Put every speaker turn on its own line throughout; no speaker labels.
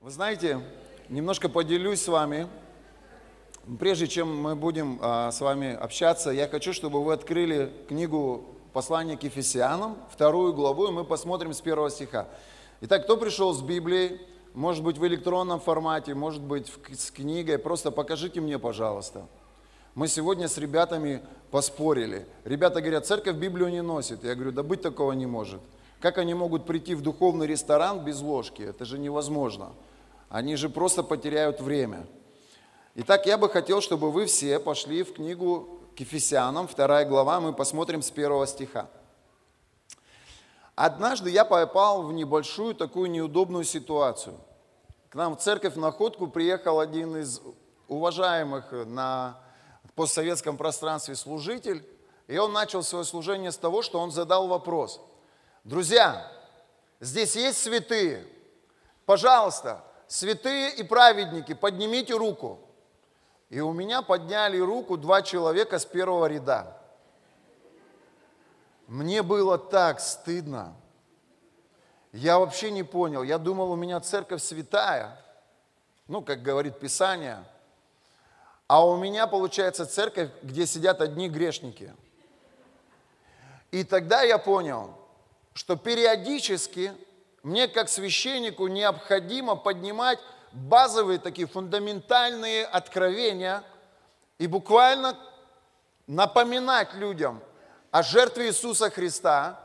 Вы знаете, немножко поделюсь с вами. Прежде чем мы будем а, с вами общаться, я хочу, чтобы вы открыли книгу послания к Ефесянам, вторую главу, и мы посмотрим с первого стиха. Итак, кто пришел с Библией, может быть в электронном формате, может быть с книгой, просто покажите мне, пожалуйста. Мы сегодня с ребятами поспорили. Ребята говорят, церковь Библию не носит. Я говорю, да быть такого не может. Как они могут прийти в духовный ресторан без ложки? Это же невозможно. Они же просто потеряют время. Итак, я бы хотел, чтобы вы все пошли в книгу к Ефесянам, вторая глава, мы посмотрим с первого стиха. Однажды я попал в небольшую такую неудобную ситуацию. К нам в церковь в Находку приехал один из уважаемых на постсоветском пространстве служитель, и он начал свое служение с того, что он задал вопрос. Друзья, здесь есть святые? Пожалуйста, святые и праведники, поднимите руку. И у меня подняли руку два человека с первого ряда. Мне было так стыдно. Я вообще не понял. Я думал, у меня церковь святая. Ну, как говорит Писание. А у меня, получается, церковь, где сидят одни грешники. И тогда я понял, что периодически мне, как священнику, необходимо поднимать базовые такие фундаментальные откровения и буквально напоминать людям о жертве Иисуса Христа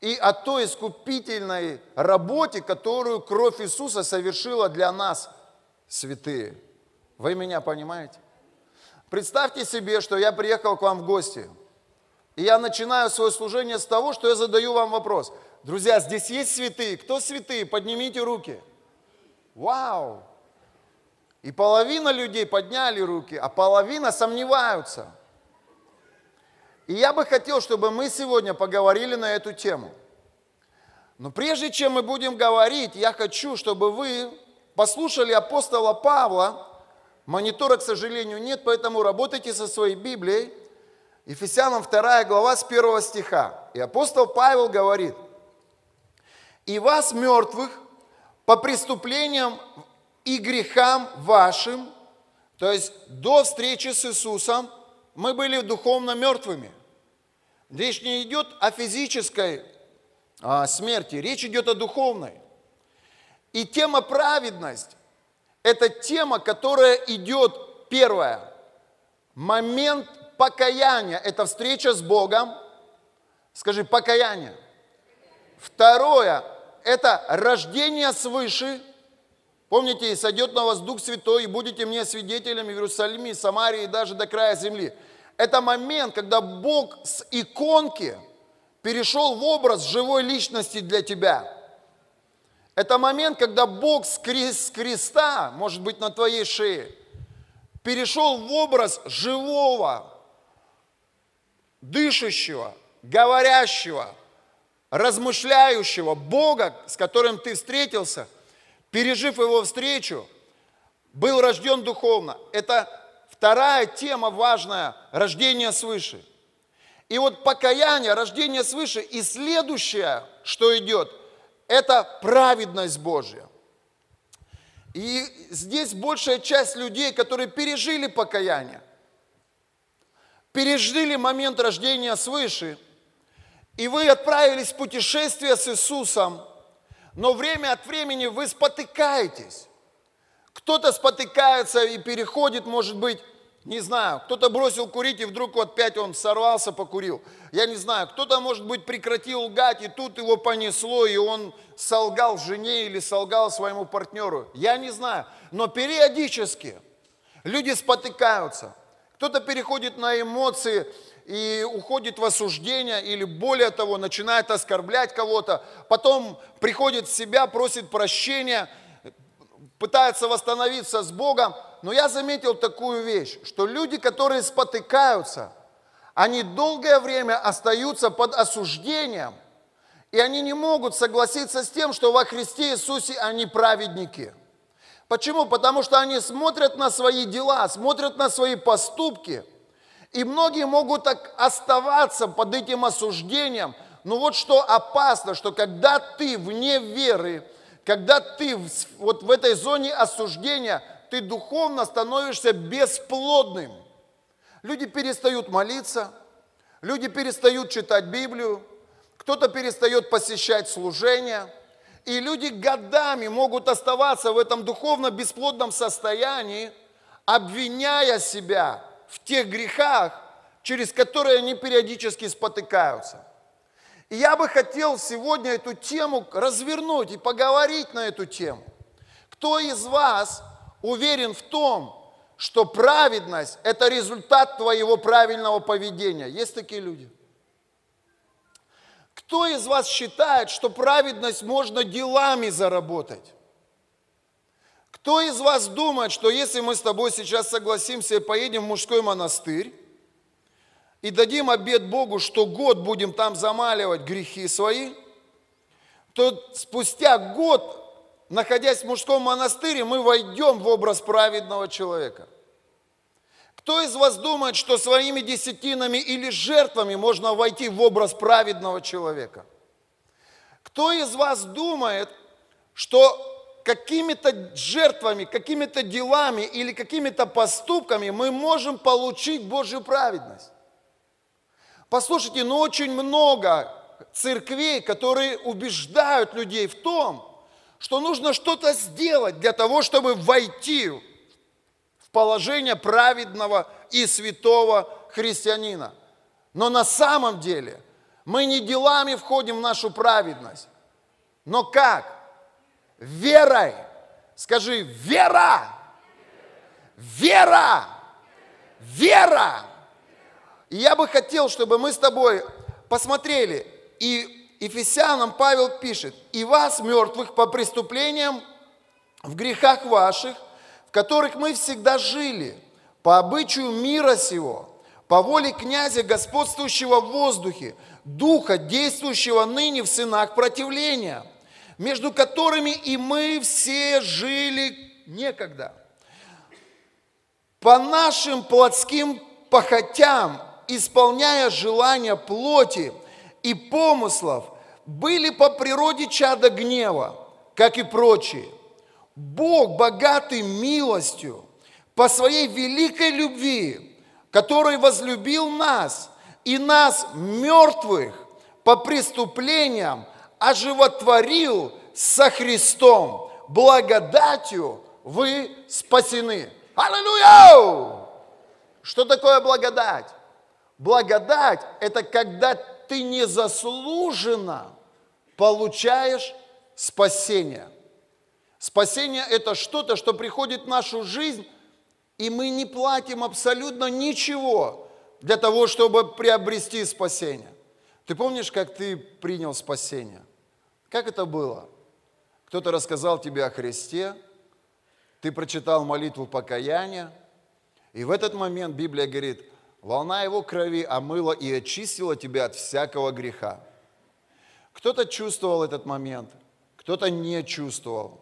и о той искупительной работе, которую кровь Иисуса совершила для нас, святые. Вы меня понимаете? Представьте себе, что я приехал к вам в гости, и я начинаю свое служение с того, что я задаю вам вопрос – Друзья, здесь есть святые. Кто святые? Поднимите руки. Вау! И половина людей подняли руки, а половина сомневаются. И я бы хотел, чтобы мы сегодня поговорили на эту тему. Но прежде чем мы будем говорить, я хочу, чтобы вы послушали апостола Павла. Монитора, к сожалению, нет, поэтому работайте со своей Библией. Ефесянам 2 глава с 1 стиха. И апостол Павел говорит – и вас, мертвых, по преступлениям и грехам вашим, то есть до встречи с Иисусом, мы были духовно мертвыми. Речь не идет о физической а, смерти, речь идет о духовной. И тема праведность – это тема, которая идет, первое, момент покаяния, это встреча с Богом. Скажи, покаяние – Второе – это рождение свыше. Помните, сойдет на вас Дух Святой, и будете мне свидетелями в Иерусалиме, Самарии и даже до края земли. Это момент, когда Бог с иконки перешел в образ живой личности для тебя. Это момент, когда Бог с креста, может быть, на твоей шее, перешел в образ живого, дышащего, говорящего, размышляющего Бога, с которым ты встретился, пережив его встречу, был рожден духовно. Это вторая тема важная – рождение свыше. И вот покаяние, рождение свыше, и следующее, что идет, это праведность Божья. И здесь большая часть людей, которые пережили покаяние, пережили момент рождения свыше – и вы отправились в путешествие с Иисусом, но время от времени вы спотыкаетесь. Кто-то спотыкается и переходит, может быть, не знаю, кто-то бросил курить, и вдруг вот опять он сорвался, покурил. Я не знаю, кто-то, может быть, прекратил лгать, и тут его понесло, и он солгал жене или солгал своему партнеру. Я не знаю, но периодически люди спотыкаются. Кто-то переходит на эмоции, и уходит в осуждение, или более того, начинает оскорблять кого-то, потом приходит в себя, просит прощения, пытается восстановиться с Богом. Но я заметил такую вещь, что люди, которые спотыкаются, они долгое время остаются под осуждением, и они не могут согласиться с тем, что во Христе Иисусе они праведники. Почему? Потому что они смотрят на свои дела, смотрят на свои поступки – И многие могут так оставаться под этим осуждением. Но вот что опасно, что когда ты вне веры, когда ты вот в этой зоне осуждения, ты духовно становишься бесплодным. Люди перестают молиться, люди перестают читать Библию, кто-то перестает посещать служения, и люди годами могут оставаться в этом духовно бесплодном состоянии, обвиняя себя в тех грехах, через которые они периодически спотыкаются. И я бы хотел сегодня эту тему развернуть и поговорить на эту тему. Кто из вас уверен в том, что праведность – это результат твоего правильного поведения? Есть такие люди? Кто из вас считает, что праведность можно делами заработать? Кто из вас думает, что если мы с тобой сейчас согласимся и поедем в мужской монастырь, и дадим обед Богу, что год будем там замаливать грехи свои, то спустя год, находясь в мужском монастыре, мы войдем в образ праведного человека. Кто из вас думает, что своими десятинами или жертвами можно войти в образ праведного человека? Кто из вас думает, что какими-то жертвами, какими-то делами или какими-то поступками мы можем получить Божью праведность? Послушайте, ну очень много церквей, которые убеждают людей в том, что нужно что-то сделать для того, чтобы войти в положение праведного и святого христианина. Но на самом деле мы не делами входим в нашу праведность, но как? Верой. Скажи, вера! Вера! Вера! И я бы хотел, чтобы мы с тобой посмотрели, и Ефесянам Павел пишет, «И вас, мертвых, по преступлениям в грехах ваших, в которых мы всегда жили, по обычаю мира сего, по воле князя, господствующего в воздухе, духа, действующего ныне в сынах противления, между которыми и мы все жили некогда. По нашим плотским похотям исполняя желания плоти и помыслов, были по природе чада гнева, как и прочие. Бог, богатый милостью, по своей великой любви, который возлюбил нас и нас, мертвых, по преступлениям, оживотворил со Христом. Благодатью вы спасены. Аллилуйя! Что такое благодать? Благодать – это когда ты незаслуженно получаешь спасение. Спасение – это что-то, что приходит в нашу жизнь, и мы не платим абсолютно ничего для того, чтобы приобрести спасение. Ты помнишь, как ты принял спасение? Как это было? Кто-то рассказал тебе о Христе, ты прочитал молитву покаяния, и в этот момент Библия говорит, волна его крови омыла и очистила тебя от всякого греха. Кто-то чувствовал этот момент, кто-то не чувствовал.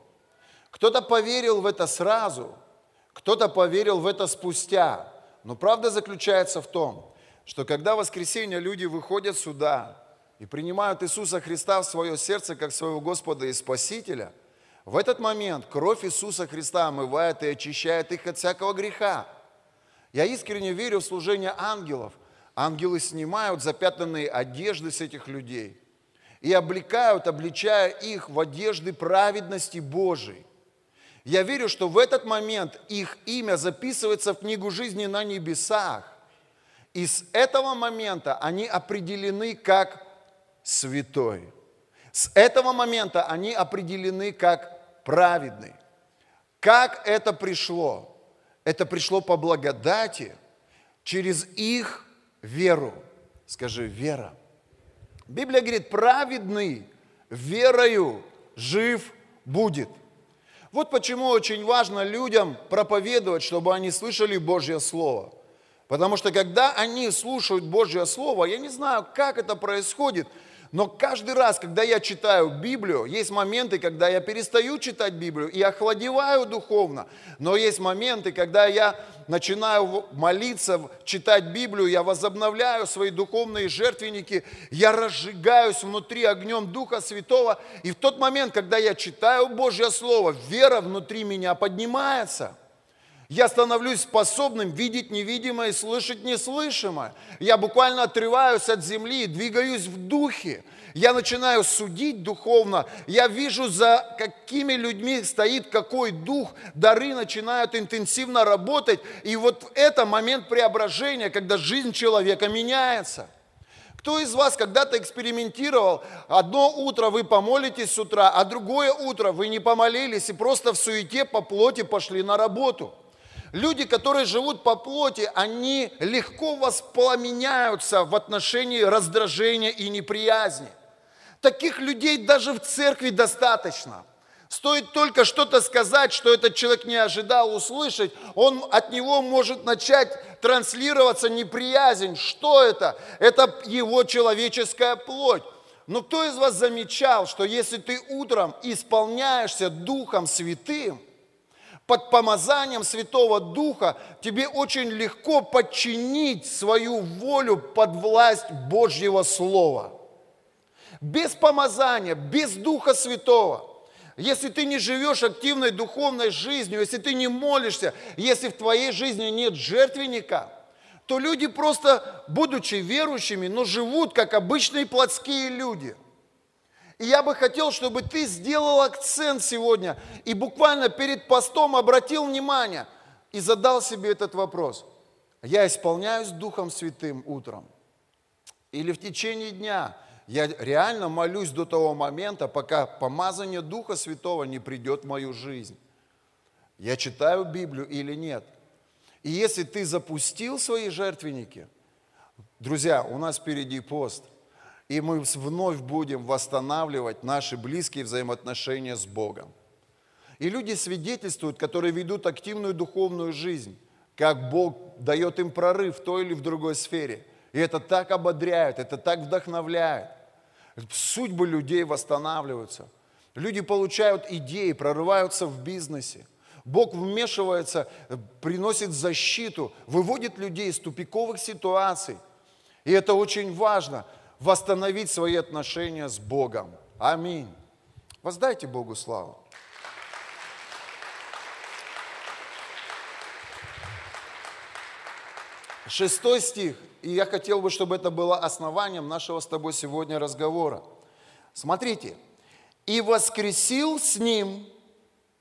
Кто-то поверил в это сразу, кто-то поверил в это спустя. Но правда заключается в том, что когда в воскресенье люди выходят сюда и принимают Иисуса Христа в свое сердце как своего Господа и Спасителя, в этот момент кровь Иисуса Христа омывает и очищает их от всякого греха. Я искренне верю в служение ангелов. Ангелы снимают запятнанные одежды с этих людей и облекают, обличая их в одежды праведности Божией. Я верю, что в этот момент их имя записывается в книгу жизни на небесах. И с этого момента они определены как святой. С этого момента они определены как праведный. Как это пришло? Это пришло по благодати через их веру. Скажи, вера. Библия говорит, праведный верою жив будет. Вот почему очень важно людям проповедовать, чтобы они слышали Божье Слово. Потому что когда они слушают Божье Слово, я не знаю, как это происходит, Но каждый раз, когда я читаю Библию, есть моменты, когда я перестаю читать Библию и охладеваю духовно. Но есть моменты, когда я начинаю молиться, читать Библию, я возобновляю свои духовные жертвенники, я разжигаюсь внутри огнем Духа Святого. И в тот момент, когда я читаю Божье Слово, вера внутри меня поднимается – я становлюсь способным видеть невидимое и слышать неслышимое. Я буквально отрываюсь от земли, двигаюсь в духе. Я начинаю судить духовно. Я вижу, за какими людьми стоит какой дух. Дары начинают интенсивно работать. И вот это момент преображения, когда жизнь человека меняется. Кто из вас когда-то экспериментировал? Одно утро вы помолитесь с утра, а другое утро вы не помолились и просто в суете по плоти пошли на работу – Люди, которые живут по плоти, они легко воспламеняются в отношении раздражения и неприязни. Таких людей даже в церкви достаточно. Стоит только что-то сказать, что этот человек не ожидал услышать, он от него может начать транслироваться неприязнь. Что это? Это его человеческая плоть. Но кто из вас замечал, что если ты утром исполняешься Духом Святым, под помазанием Святого Духа тебе очень легко подчинить свою волю под власть Божьего Слова. Без помазания, без Духа Святого, если ты не живешь активной духовной жизнью, если ты не молишься, если в твоей жизни нет жертвенника, то люди просто, будучи верующими, но живут как обычные плотские люди – и я бы хотел, чтобы ты сделал акцент сегодня и буквально перед постом обратил внимание и задал себе этот вопрос. Я исполняюсь Духом Святым утром? Или в течение дня я реально молюсь до того момента, пока помазание Духа Святого не придет в мою жизнь? Я читаю Библию или нет? И если ты запустил свои жертвенники, друзья, у нас впереди пост – и мы вновь будем восстанавливать наши близкие взаимоотношения с Богом. И люди свидетельствуют, которые ведут активную духовную жизнь, как Бог дает им прорыв в той или в другой сфере. И это так ободряет, это так вдохновляет. Судьбы людей восстанавливаются. Люди получают идеи, прорываются в бизнесе. Бог вмешивается, приносит защиту, выводит людей из тупиковых ситуаций. И это очень важно – восстановить свои отношения с Богом. Аминь. Воздайте Богу славу. Шестой стих. И я хотел бы, чтобы это было основанием нашего с тобой сегодня разговора. Смотрите. «И воскресил с ним».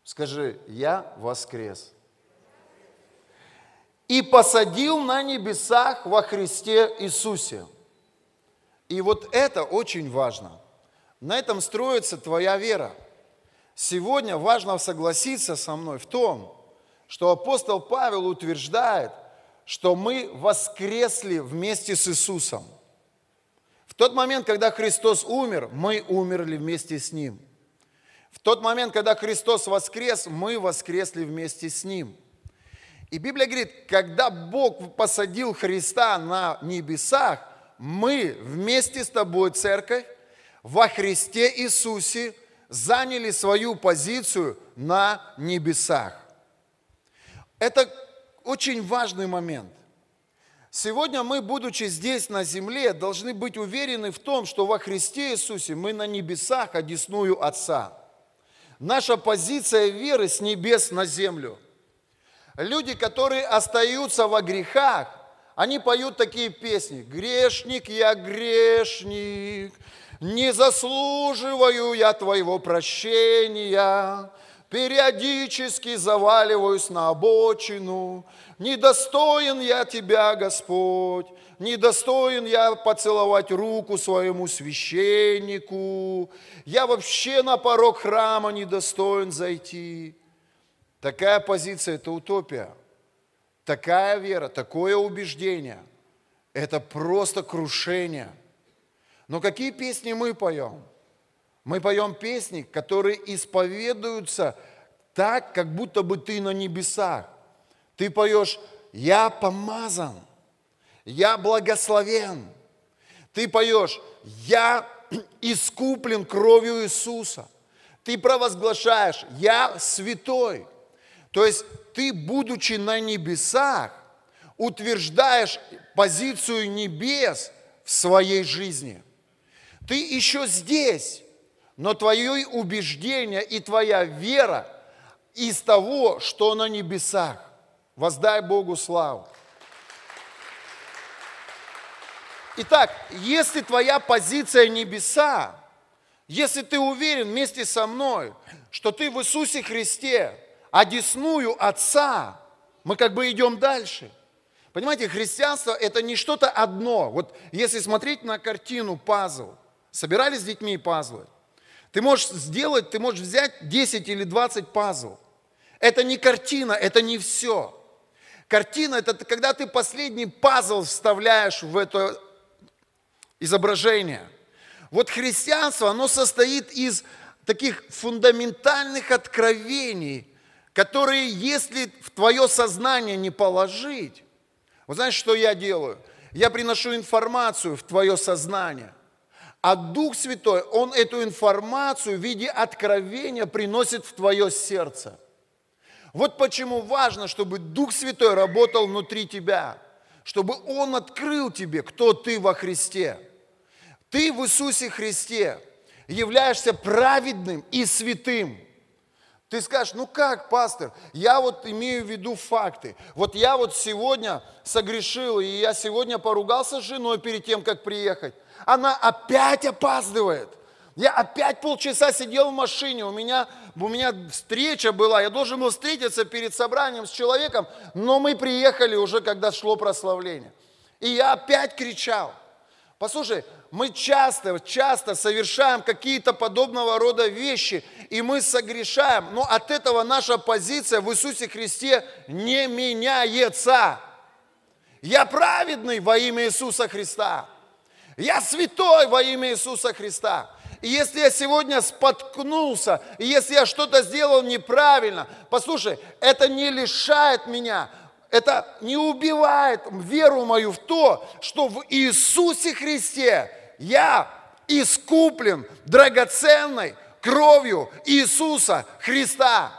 Скажи, я воскрес. «И посадил на небесах во Христе Иисусе». И вот это очень важно. На этом строится твоя вера. Сегодня важно согласиться со мной в том, что апостол Павел утверждает, что мы воскресли вместе с Иисусом. В тот момент, когда Христос умер, мы умерли вместе с Ним. В тот момент, когда Христос воскрес, мы воскресли вместе с Ним. И Библия говорит, когда Бог посадил Христа на небесах, мы вместе с тобой, церковь, во Христе Иисусе заняли свою позицию на небесах. Это очень важный момент. Сегодня мы, будучи здесь на земле, должны быть уверены в том, что во Христе Иисусе мы на небесах, одесную Отца. Наша позиция веры с небес на землю. Люди, которые остаются во грехах, они поют такие песни. Грешник я, грешник, не заслуживаю я твоего прощения, периодически заваливаюсь на обочину, недостоин я тебя, Господь, недостоин я поцеловать руку своему священнику, я вообще на порог храма недостоин зайти. Такая позиция – это утопия – Такая вера, такое убеждение – это просто крушение. Но какие песни мы поем? Мы поем песни, которые исповедуются так, как будто бы ты на небесах. Ты поешь «Я помазан», «Я благословен». Ты поешь «Я искуплен кровью Иисуса. Ты провозглашаешь, я святой. То есть ты, будучи на небесах, утверждаешь позицию небес в своей жизни. Ты еще здесь, но твое убеждение и твоя вера из того, что на небесах. Воздай Богу славу. Итак, если твоя позиция небеса, если ты уверен вместе со мной, что ты в Иисусе Христе, одесную Отца, мы как бы идем дальше. Понимаете, христианство – это не что-то одно. Вот если смотреть на картину пазл, собирались с детьми пазлы, ты можешь сделать, ты можешь взять 10 или 20 пазлов. Это не картина, это не все. Картина – это когда ты последний пазл вставляешь в это изображение. Вот христианство, оно состоит из таких фундаментальных откровений, которые, если в твое сознание не положить, вы знаете, что я делаю? Я приношу информацию в твое сознание. А Дух Святой, Он эту информацию в виде откровения приносит в твое сердце. Вот почему важно, чтобы Дух Святой работал внутри тебя, чтобы Он открыл тебе, кто ты во Христе. Ты в Иисусе Христе являешься праведным и святым. Ты скажешь, ну как, пастор, я вот имею в виду факты. Вот я вот сегодня согрешил, и я сегодня поругался с женой перед тем, как приехать. Она опять опаздывает. Я опять полчаса сидел в машине, у меня, у меня встреча была, я должен был встретиться перед собранием с человеком, но мы приехали уже, когда шло прославление. И я опять кричал. Послушай, мы часто, часто совершаем какие-то подобного рода вещи, и мы согрешаем, но от этого наша позиция в Иисусе Христе не меняется. Я праведный во имя Иисуса Христа. Я святой во имя Иисуса Христа. И если я сегодня споткнулся, и если я что-то сделал неправильно, послушай, это не лишает меня, это не убивает веру мою в то, что в Иисусе Христе я искуплен драгоценной кровью Иисуса Христа.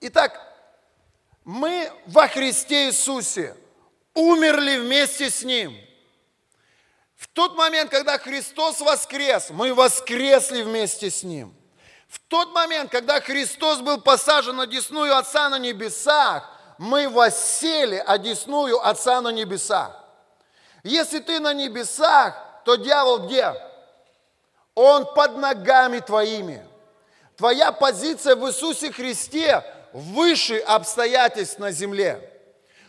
Итак, мы во Христе Иисусе умерли вместе с Ним – в тот момент, когда Христос воскрес, мы воскресли вместе с Ним. В тот момент, когда Христос был посажен на десную Отца на небесах, мы воссели одесную Отца на небесах. Если ты на небесах, то дьявол где? Он под ногами твоими. Твоя позиция в Иисусе Христе выше обстоятельств на земле,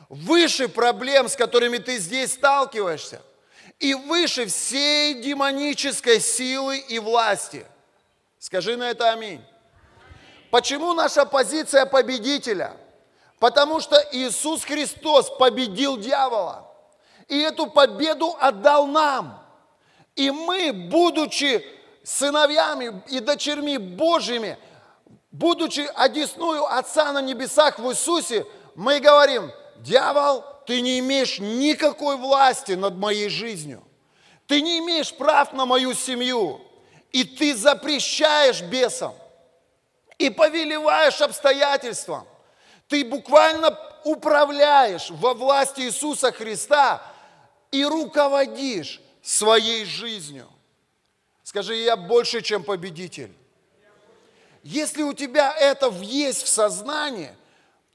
выше проблем, с которыми ты здесь сталкиваешься – и выше всей демонической силы и власти. Скажи на это аминь. Почему наша позиция победителя? Потому что Иисус Христос победил дьявола. И эту победу отдал нам. И мы, будучи сыновьями и дочерьми Божьими, будучи одесную Отца на небесах в Иисусе, мы говорим, дьявол, ты не имеешь никакой власти над моей жизнью. Ты не имеешь прав на мою семью. И ты запрещаешь бесам и повелеваешь обстоятельствам. Ты буквально управляешь во власти Иисуса Христа и руководишь своей жизнью. Скажи, я больше, чем победитель. Если у тебя это есть в сознании,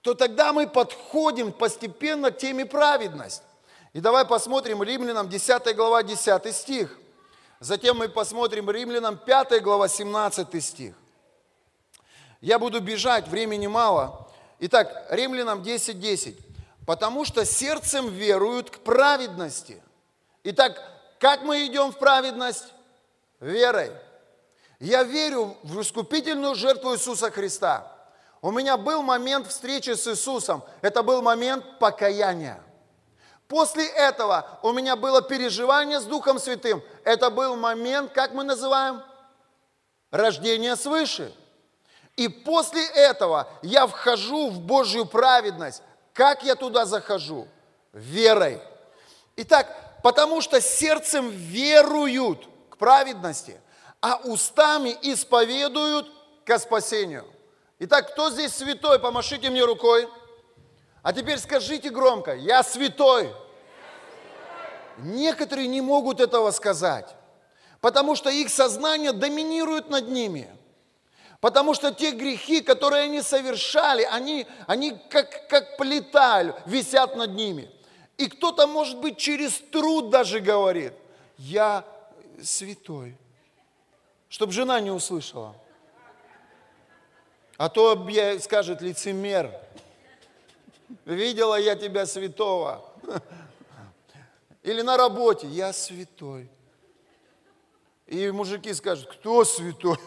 то тогда мы подходим постепенно к теме праведность. И давай посмотрим Римлянам 10 глава 10 стих. Затем мы посмотрим Римлянам 5 глава 17 стих. Я буду бежать, времени мало. Итак, Римлянам 10, 10. Потому что сердцем веруют к праведности. Итак, как мы идем в праведность? Верой. Я верю в искупительную жертву Иисуса Христа. У меня был момент встречи с Иисусом. Это был момент покаяния. После этого у меня было переживание с Духом Святым. Это был момент, как мы называем, рождения свыше. И после этого я вхожу в Божью праведность. Как я туда захожу? Верой. Итак, потому что сердцем веруют праведности, а устами исповедуют к спасению. Итак, кто здесь святой? Помашите мне рукой. А теперь скажите громко, я святой. Некоторые не могут этого сказать, потому что их сознание доминирует над ними. Потому что те грехи, которые они совершали, они, они как, как плита висят над ними. И кто-то, может быть, через труд даже говорит, я святой, чтобы жена не услышала. А то скажет лицемер, видела я тебя святого. Или на работе, я святой. И мужики скажут, кто святой?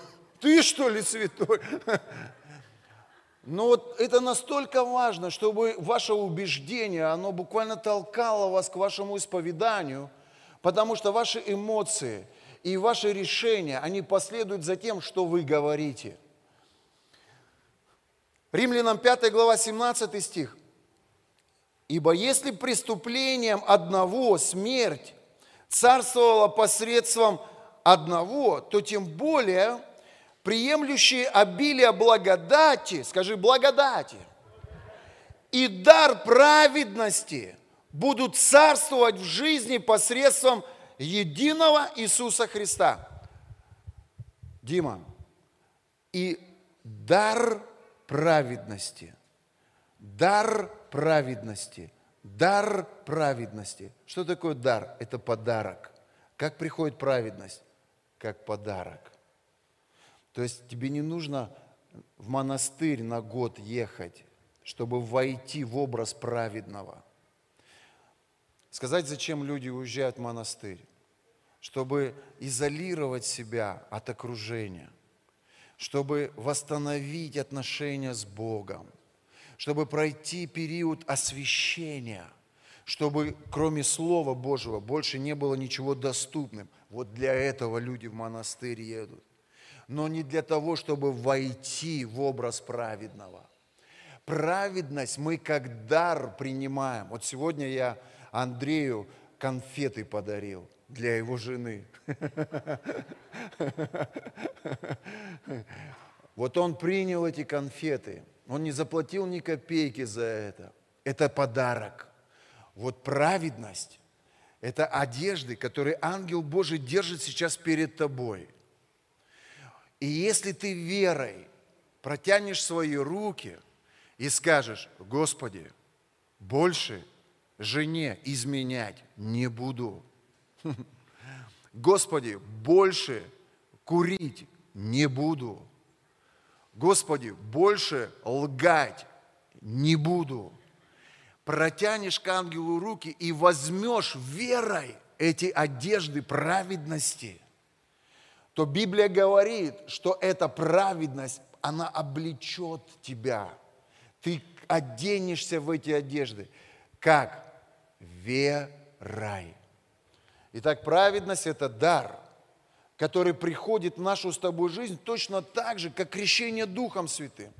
Ты что ли святой? Но вот это настолько важно, чтобы ваше убеждение, оно буквально толкало вас к вашему исповеданию, потому что ваши эмоции и ваши решения, они последуют за тем, что вы говорите. Римлянам 5 глава 17 стих. Ибо если преступлением одного смерть царствовала посредством одного, то тем более приемлющие обилие благодати, скажи благодати, и дар праведности будут царствовать в жизни посредством единого Иисуса Христа. Дима, и дар праведности, дар праведности, дар праведности. Что такое дар? Это подарок. Как приходит праведность? Как подарок. То есть тебе не нужно в монастырь на год ехать, чтобы войти в образ праведного. Сказать, зачем люди уезжают в монастырь? Чтобы изолировать себя от окружения, чтобы восстановить отношения с Богом, чтобы пройти период освящения, чтобы кроме Слова Божьего больше не было ничего доступным. Вот для этого люди в монастырь едут но не для того, чтобы войти в образ праведного. Праведность мы как дар принимаем. Вот сегодня я Андрею конфеты подарил для его жены. Вот он принял эти конфеты, он не заплатил ни копейки за это. Это подарок. Вот праведность – это одежды, которые ангел Божий держит сейчас перед тобой – и если ты верой протянешь свои руки и скажешь, Господи, больше жене изменять не буду. Господи, больше курить не буду. Господи, больше лгать не буду. Протянешь к ангелу руки и возьмешь верой эти одежды праведности – то Библия говорит, что эта праведность, она облечет тебя. Ты оденешься в эти одежды. Как? Верой. Итак, праведность – это дар, который приходит в нашу с тобой жизнь точно так же, как крещение Духом Святым.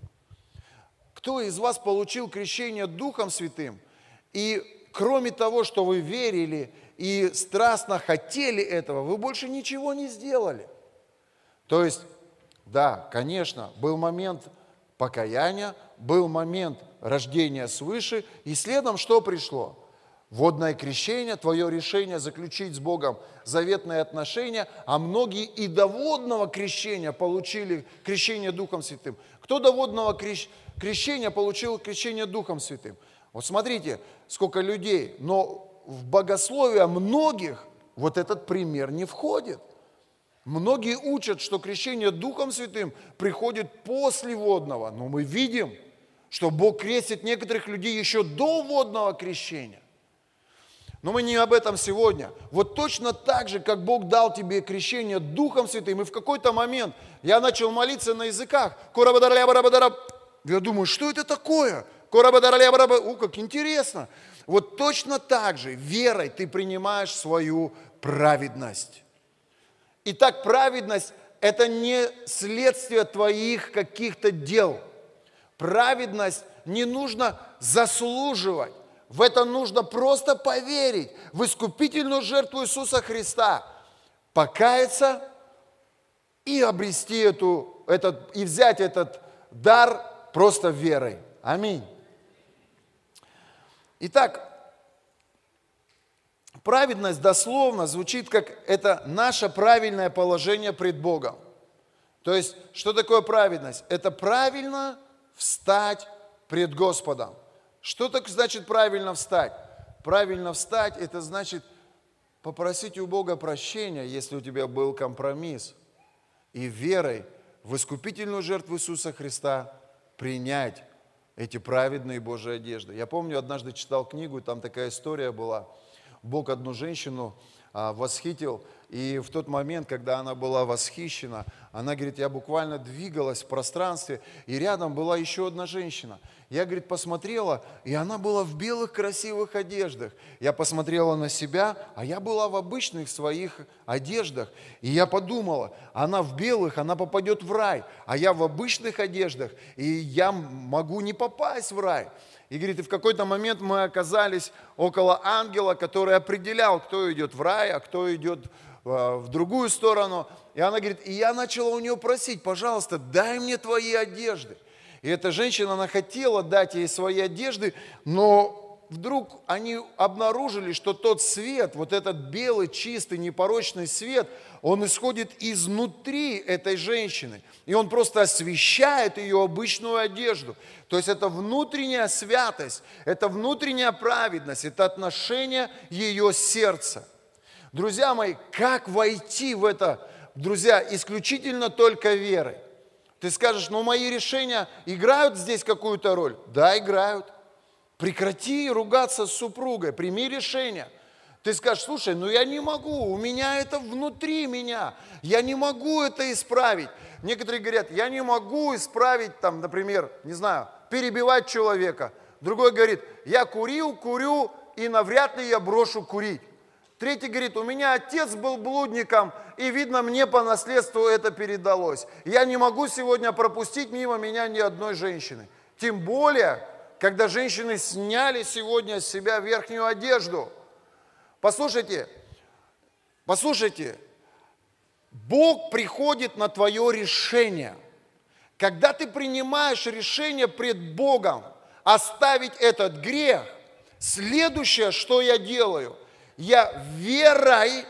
Кто из вас получил крещение Духом Святым, и кроме того, что вы верили и страстно хотели этого, вы больше ничего не сделали – то есть, да, конечно, был момент покаяния, был момент рождения свыше, и следом что пришло? Водное крещение, твое решение заключить с Богом заветные отношения, а многие и до водного крещения получили крещение Духом Святым. Кто до водного крещения получил крещение Духом Святым? Вот смотрите, сколько людей, но в богословие многих вот этот пример не входит. Многие учат, что крещение Духом Святым приходит после водного, но мы видим, что Бог крестит некоторых людей еще до водного крещения. Но мы не об этом сегодня. Вот точно так же, как Бог дал тебе крещение Духом Святым, и в какой-то момент я начал молиться на языках. Я думаю, что это такое? О, как интересно. Вот точно так же верой ты принимаешь свою праведность. Итак, праведность – это не следствие твоих каких-то дел. Праведность не нужно заслуживать. В это нужно просто поверить в искупительную жертву Иисуса Христа. покаяться и обрести эту, этот, и взять этот дар просто верой. Аминь. Итак, праведность дословно звучит как это наше правильное положение пред Богом. То есть, что такое праведность? Это правильно встать пред Господом. Что так значит правильно встать? Правильно встать, это значит попросить у Бога прощения, если у тебя был компромисс, и верой в искупительную жертву Иисуса Христа принять эти праведные Божьи одежды. Я помню, однажды читал книгу, там такая история была. Бог одну женщину а, восхитил, и в тот момент, когда она была восхищена, она говорит, я буквально двигалась в пространстве, и рядом была еще одна женщина. Я, говорит, посмотрела, и она была в белых красивых одеждах. Я посмотрела на себя, а я была в обычных своих одеждах. И я подумала, она в белых, она попадет в рай, а я в обычных одеждах, и я могу не попасть в рай. И говорит, и в какой-то момент мы оказались около ангела, который определял, кто идет в рай, а кто идет Э, в другую сторону. И она говорит, и я начала у нее просить, пожалуйста, дай мне твои одежды. И эта женщина, она хотела дать ей свои одежды, но вдруг они обнаружили, что тот свет, вот этот белый, чистый, непорочный свет, он исходит изнутри этой женщины. И он просто освещает ее обычную одежду. То есть это внутренняя святость, это внутренняя праведность, это отношение ее сердца. Друзья мои, как войти в это, друзья, исключительно только верой? Ты скажешь, ну мои решения играют здесь какую-то роль? Да, играют. Прекрати ругаться с супругой, прими решение. Ты скажешь, слушай, ну я не могу, у меня это внутри меня, я не могу это исправить. Некоторые говорят, я не могу исправить, там, например, не знаю, перебивать человека. Другой говорит, я курил, курю, и навряд ли я брошу курить. Третий говорит, у меня отец был блудником, и видно, мне по наследству это передалось. Я не могу сегодня пропустить мимо меня ни одной женщины. Тем более, когда женщины сняли сегодня с себя верхнюю одежду. Послушайте, послушайте, Бог приходит на твое решение. Когда ты принимаешь решение пред Богом оставить этот грех, следующее, что я делаю – я верой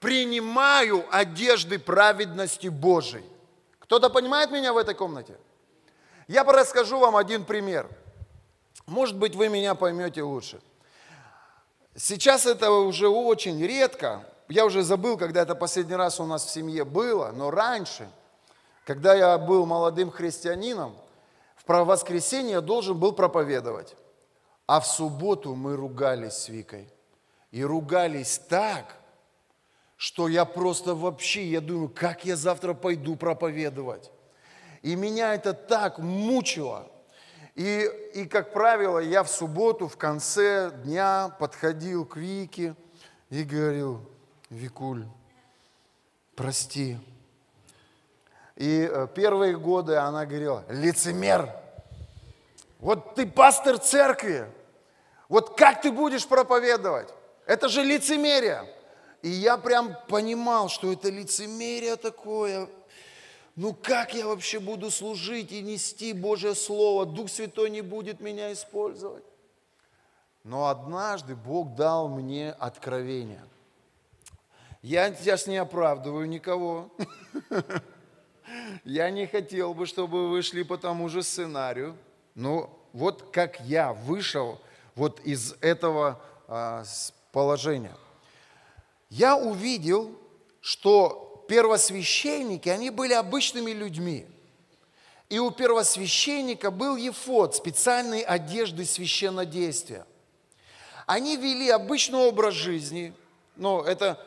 принимаю одежды праведности Божией. Кто-то понимает меня в этой комнате? Я расскажу вам один пример. Может быть, вы меня поймете лучше. Сейчас это уже очень редко. Я уже забыл, когда это последний раз у нас в семье было, но раньше, когда я был молодым христианином, в воскресенье я должен был проповедовать. А в субботу мы ругались с Викой и ругались так, что я просто вообще, я думаю, как я завтра пойду проповедовать. И меня это так мучило. И, и, как правило, я в субботу в конце дня подходил к Вике и говорил, Викуль, прости. И э, первые годы она говорила, лицемер, вот ты пастор церкви, вот как ты будешь проповедовать? Это же лицемерие. И я прям понимал, что это лицемерие такое. Ну как я вообще буду служить и нести Божье Слово? Дух Святой не будет меня использовать. Но однажды Бог дал мне откровение. Я сейчас не оправдываю никого. Я не хотел бы, чтобы вы шли по тому же сценарию. Но вот как я вышел вот из этого а, положение. Я увидел, что первосвященники, они были обычными людьми. И у первосвященника был ефод, специальной одежды священнодействия. Они вели обычный образ жизни, но это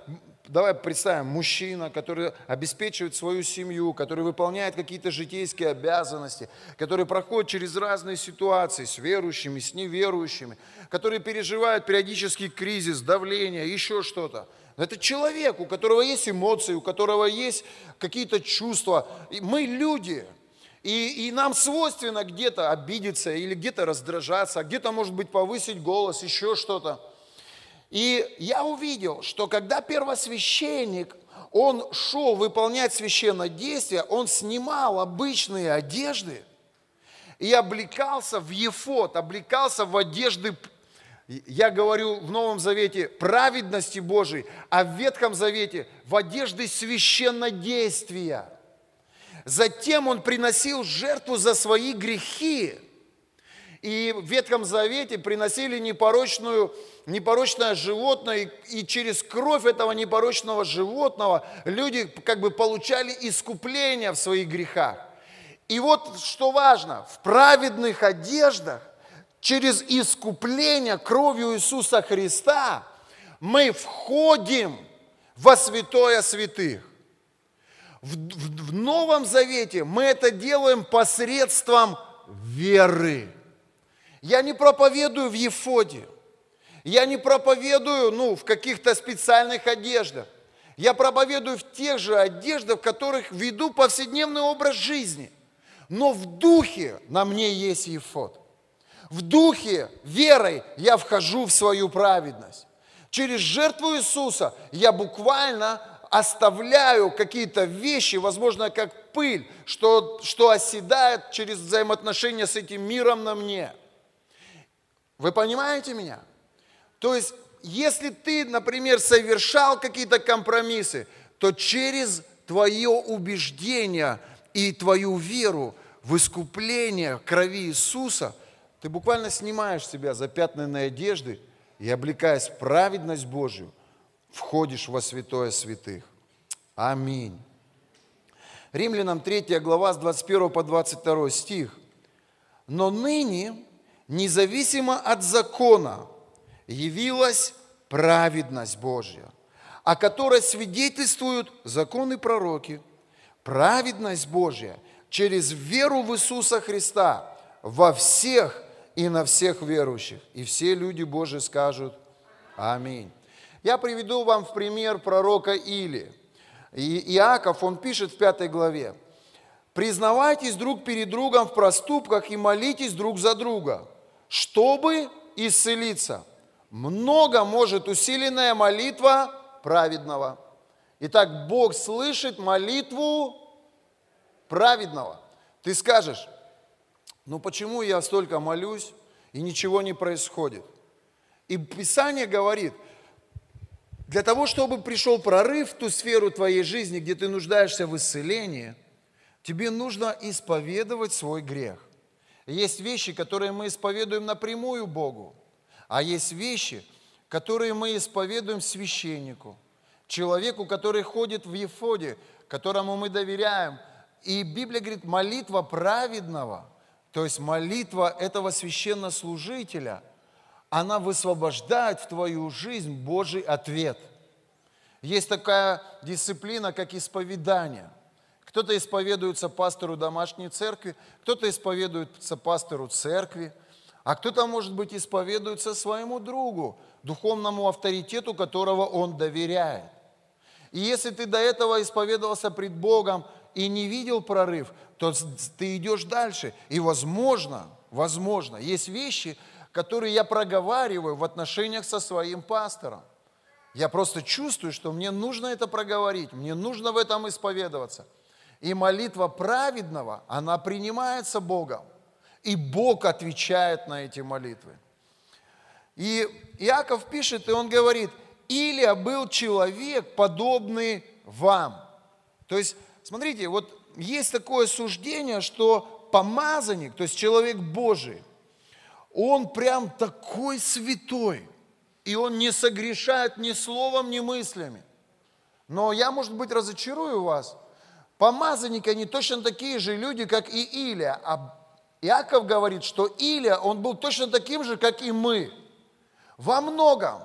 давай представим, мужчина, который обеспечивает свою семью, который выполняет какие-то житейские обязанности, который проходит через разные ситуации с верующими, с неверующими, который переживает периодический кризис, давление, еще что-то. Это человек, у которого есть эмоции, у которого есть какие-то чувства. И мы люди, и, и нам свойственно где-то обидеться или где-то раздражаться, где-то, может быть, повысить голос, еще что-то. И я увидел, что когда первосвященник, он шел выполнять священное действие, он снимал обычные одежды и облекался в ефот, облекался в одежды, я говорю в Новом Завете, праведности Божией, а в Ветхом Завете в одежды священнодействия. Затем он приносил жертву за свои грехи. И в Ветхом Завете приносили непорочную непорочное животное, и через кровь этого непорочного животного люди как бы получали искупление в своих грехах. И вот что важно, в праведных одеждах, через искупление кровью Иисуса Христа, мы входим во святое святых. В, в, в Новом Завете мы это делаем посредством веры. Я не проповедую в Ефоде. Я не проповедую, ну, в каких-то специальных одеждах. Я проповедую в тех же одеждах, в которых веду повседневный образ жизни. Но в духе на мне есть ефот. В духе, верой я вхожу в свою праведность. Через жертву Иисуса я буквально оставляю какие-то вещи, возможно, как пыль, что, что оседает через взаимоотношения с этим миром на мне. Вы понимаете меня? То есть, если ты, например, совершал какие-то компромиссы, то через твое убеждение и твою веру в искупление крови Иисуса, ты буквально снимаешь себя запятнанные одежды и, облекаясь в праведность Божью, входишь во святое святых. Аминь. Римлянам 3 глава с 21 по 22 стих. «Но ныне, независимо от закона, явилась праведность Божья, о которой свидетельствуют законы пророки. Праведность Божья через веру в Иисуса Христа во всех и на всех верующих. И все люди Божьи скажут Аминь. Я приведу вам в пример пророка Или. И Иаков, он пишет в пятой главе, «Признавайтесь друг перед другом в проступках и молитесь друг за друга, чтобы исцелиться» много может усиленная молитва праведного. Итак, Бог слышит молитву праведного. Ты скажешь, ну почему я столько молюсь и ничего не происходит? И Писание говорит, для того, чтобы пришел прорыв в ту сферу твоей жизни, где ты нуждаешься в исцелении, тебе нужно исповедовать свой грех. Есть вещи, которые мы исповедуем напрямую Богу. А есть вещи, которые мы исповедуем священнику, человеку, который ходит в Ефоде, которому мы доверяем. И Библия говорит, молитва праведного, то есть молитва этого священнослужителя, она высвобождает в твою жизнь Божий ответ. Есть такая дисциплина, как исповедание. Кто-то исповедуется пастору домашней церкви, кто-то исповедуется пастору церкви – а кто-то, может быть, исповедуется своему другу, духовному авторитету, которого он доверяет. И если ты до этого исповедовался пред Богом и не видел прорыв, то ты идешь дальше. И возможно, возможно, есть вещи, которые я проговариваю в отношениях со своим пастором. Я просто чувствую, что мне нужно это проговорить, мне нужно в этом исповедоваться. И молитва праведного, она принимается Богом. И Бог отвечает на эти молитвы. И Иаков пишет, и он говорит, Илия был человек, подобный вам. То есть, смотрите, вот есть такое суждение, что помазанник, то есть человек Божий, он прям такой святой, и он не согрешает ни словом, ни мыслями. Но я, может быть, разочарую вас. Помазанники, они точно такие же люди, как и Илия, а Иаков говорит, что Илия, он был точно таким же, как и мы, во многом.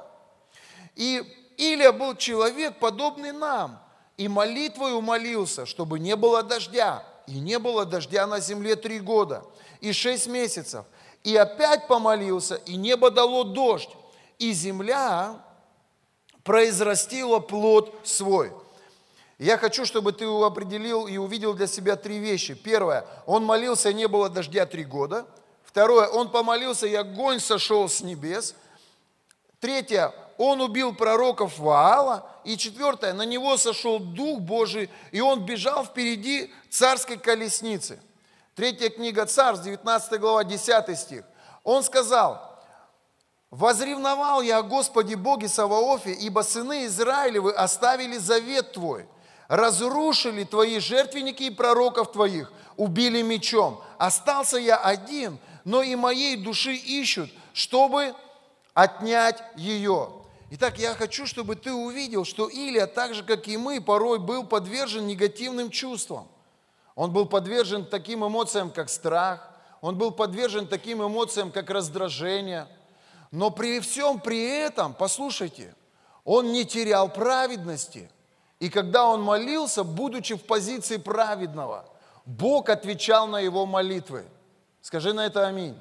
И Илия был человек, подобный нам, и молитвой умолился, чтобы не было дождя. И не было дождя на земле три года и шесть месяцев. И опять помолился, и небо дало дождь, и земля произрастила плод свой. Я хочу, чтобы ты определил и увидел для себя три вещи. Первое, он молился, не было дождя три года. Второе, он помолился, и огонь сошел с небес. Третье, он убил пророков Ваала. И четвертое, на него сошел Дух Божий, и он бежал впереди царской колесницы. Третья книга Царств, 19 глава, 10 стих. Он сказал, «Возревновал я о Господе Боге Саваофе, ибо сыны Израилевы оставили завет Твой, разрушили Твои жертвенники и пророков Твоих, убили мечом. Остался я один, но и моей души ищут, чтобы отнять ее. Итак, я хочу, чтобы ты увидел, что Илия, так же, как и мы, порой был подвержен негативным чувствам. Он был подвержен таким эмоциям, как страх, он был подвержен таким эмоциям, как раздражение. Но при всем при этом, послушайте, он не терял праведности. И когда он молился, будучи в позиции праведного, Бог отвечал на его молитвы. Скажи на это аминь.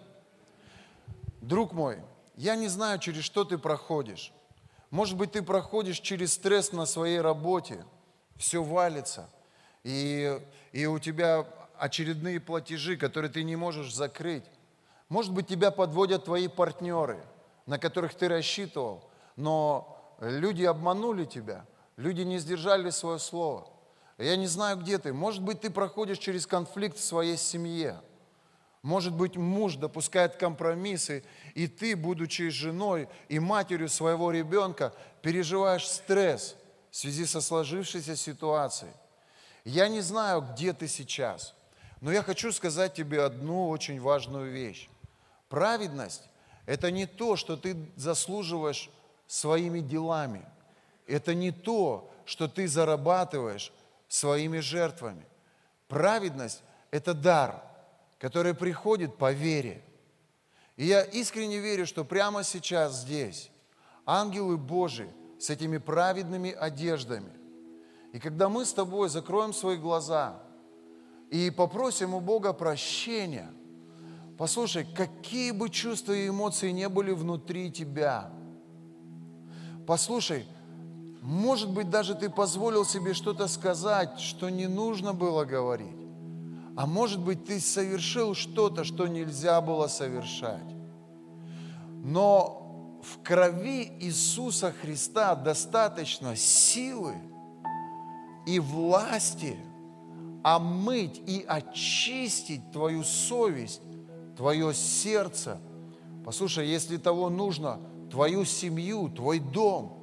Друг мой, я не знаю, через что ты проходишь. Может быть, ты проходишь через стресс на своей работе, все валится, и, и у тебя очередные платежи, которые ты не можешь закрыть. Может быть, тебя подводят твои партнеры, на которых ты рассчитывал, но люди обманули тебя, люди не сдержали свое слово. Я не знаю, где ты. Может быть, ты проходишь через конфликт в своей семье – может быть, муж допускает компромиссы, и ты, будучи женой и матерью своего ребенка, переживаешь стресс в связи со сложившейся ситуацией. Я не знаю, где ты сейчас, но я хочу сказать тебе одну очень важную вещь. Праведность – это не то, что ты заслуживаешь своими делами. Это не то, что ты зарабатываешь своими жертвами. Праведность – это дар – который приходит по вере. И я искренне верю, что прямо сейчас здесь ангелы Божии с этими праведными одеждами. И когда мы с тобой закроем свои глаза и попросим у Бога прощения, послушай, какие бы чувства и эмоции не были внутри тебя, послушай, может быть, даже ты позволил себе что-то сказать, что не нужно было говорить. А может быть, ты совершил что-то, что нельзя было совершать. Но в крови Иисуса Христа достаточно силы и власти омыть и очистить твою совесть, твое сердце. Послушай, если того нужно, твою семью, твой дом.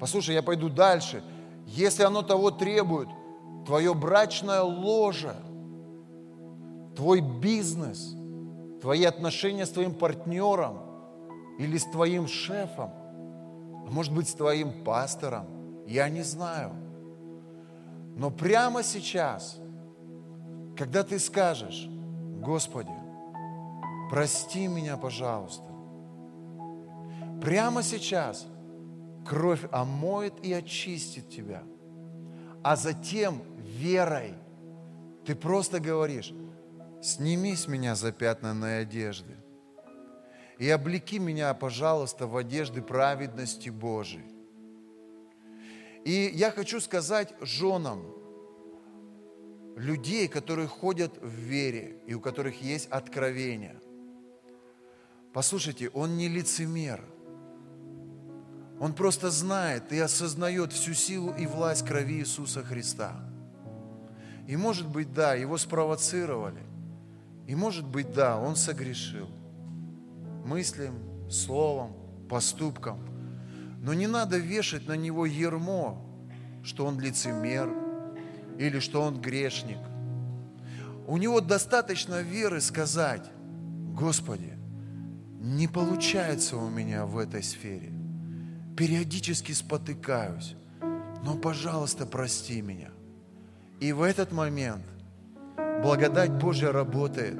Послушай, я пойду дальше. Если оно того требует, твое брачное ложе – твой бизнес, твои отношения с твоим партнером или с твоим шефом, а может быть с твоим пастором, я не знаю. Но прямо сейчас, когда ты скажешь, Господи, прости меня, пожалуйста, прямо сейчас кровь омоет и очистит тебя, а затем верой ты просто говоришь, сними с меня запятнанные одежды и облеки меня, пожалуйста, в одежды праведности Божией. И я хочу сказать женам, людей, которые ходят в вере и у которых есть откровение. Послушайте, он не лицемер. Он просто знает и осознает всю силу и власть крови Иисуса Христа. И может быть, да, его спровоцировали – и может быть, да, он согрешил. Мыслям, словом, поступком. Но не надо вешать на него ермо, что он лицемер или что он грешник. У него достаточно веры сказать, Господи, не получается у меня в этой сфере. Периодически спотыкаюсь, но, пожалуйста, прости меня. И в этот момент благодать Божья работает,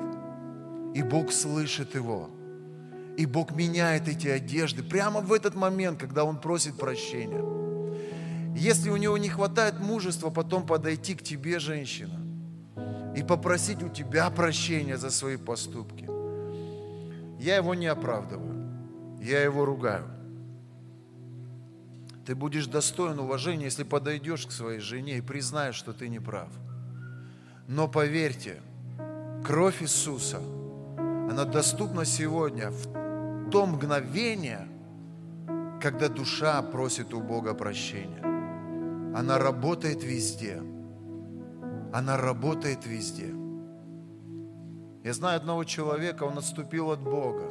и Бог слышит его, и Бог меняет эти одежды прямо в этот момент, когда он просит прощения. Если у него не хватает мужества потом подойти к тебе, женщина, и попросить у тебя прощения за свои поступки, я его не оправдываю, я его ругаю. Ты будешь достоин уважения, если подойдешь к своей жене и признаешь, что ты не прав – но поверьте, кровь Иисуса, она доступна сегодня в то мгновение, когда душа просит у Бога прощения. Она работает везде. Она работает везде. Я знаю одного человека, он отступил от Бога.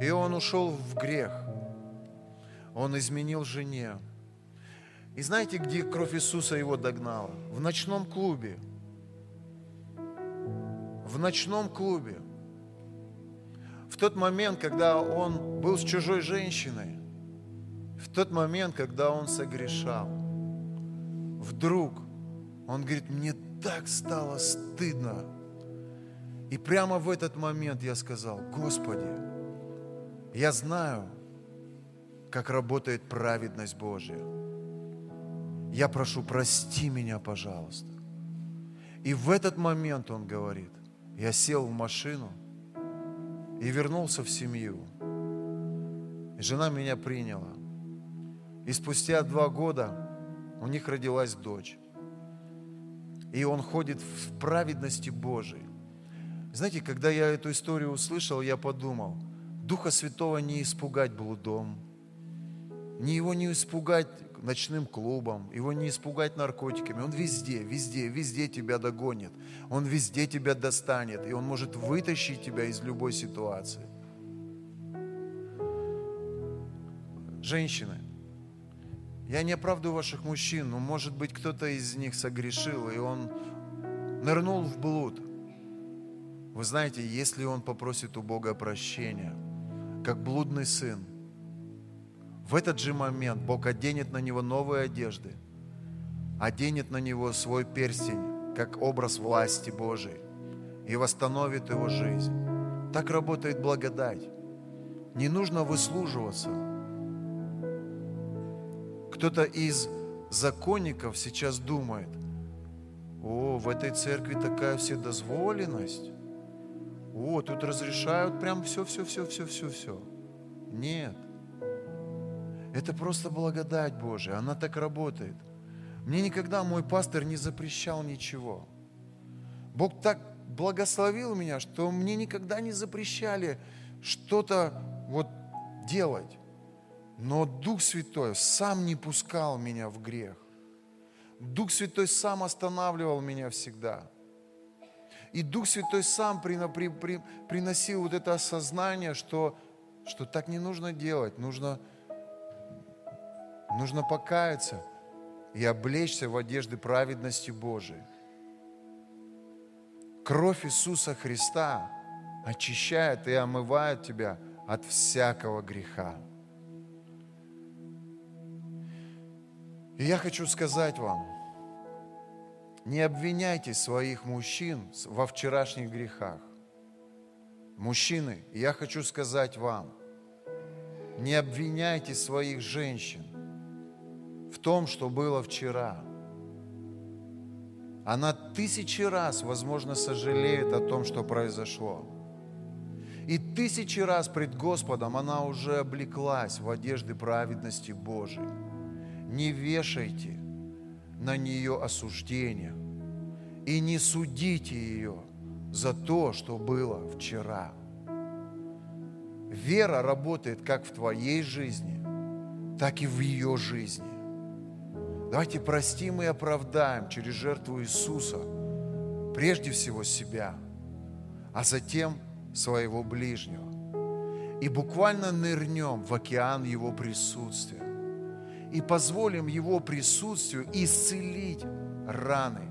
И он ушел в грех. Он изменил жене. И знаете, где кровь Иисуса его догнала? В ночном клубе. В ночном клубе. В тот момент, когда он был с чужой женщиной, в тот момент, когда он согрешал, вдруг он говорит, мне так стало стыдно. И прямо в этот момент я сказал, Господи, я знаю, как работает праведность Божья. Я прошу, прости меня, пожалуйста. И в этот момент он говорит, я сел в машину и вернулся в семью. Жена меня приняла. И спустя два года у них родилась дочь. И он ходит в праведности Божией. Знаете, когда я эту историю услышал, я подумал, Духа Святого не испугать блудом, не его не испугать ночным клубом, его не испугать наркотиками. Он везде, везде, везде тебя догонит. Он везде тебя достанет, и он может вытащить тебя из любой ситуации. Женщины, я не оправдываю ваших мужчин, но может быть кто-то из них согрешил, и он нырнул в блуд. Вы знаете, если он попросит у Бога прощения, как блудный сын, в этот же момент Бог оденет на него новые одежды, оденет на него свой перстень, как образ власти Божией, и восстановит его жизнь. Так работает благодать. Не нужно выслуживаться. Кто-то из законников сейчас думает, о, в этой церкви такая вседозволенность. О, тут разрешают прям все, все, все, все, все, все. Нет. Это просто благодать Божия, она так работает. Мне никогда мой пастор не запрещал ничего. Бог так благословил меня, что мне никогда не запрещали что-то вот делать. Но Дух Святой сам не пускал меня в грех. Дух Святой сам останавливал меня всегда. И Дух Святой сам приносил вот это осознание, что, что так не нужно делать, нужно Нужно покаяться и облечься в одежды праведности Божией. Кровь Иисуса Христа очищает и омывает тебя от всякого греха. И я хочу сказать вам, не обвиняйте своих мужчин во вчерашних грехах. Мужчины, я хочу сказать вам, не обвиняйте своих женщин в том, что было вчера. Она тысячи раз, возможно, сожалеет о том, что произошло. И тысячи раз пред Господом она уже облеклась в одежды праведности Божией. Не вешайте на нее осуждение и не судите ее за то, что было вчера. Вера работает как в твоей жизни, так и в ее жизни. Давайте простим и оправдаем через жертву Иисуса прежде всего себя, а затем своего ближнего. И буквально нырнем в океан Его присутствия. И позволим Его присутствию исцелить раны,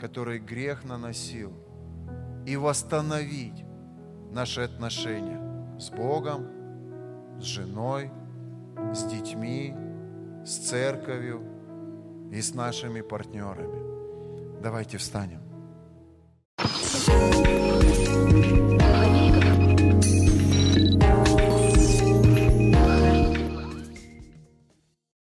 которые грех наносил, и восстановить наши отношения с Богом, с женой, с детьми, с церковью – и с нашими партнерами. Давайте встанем. thank you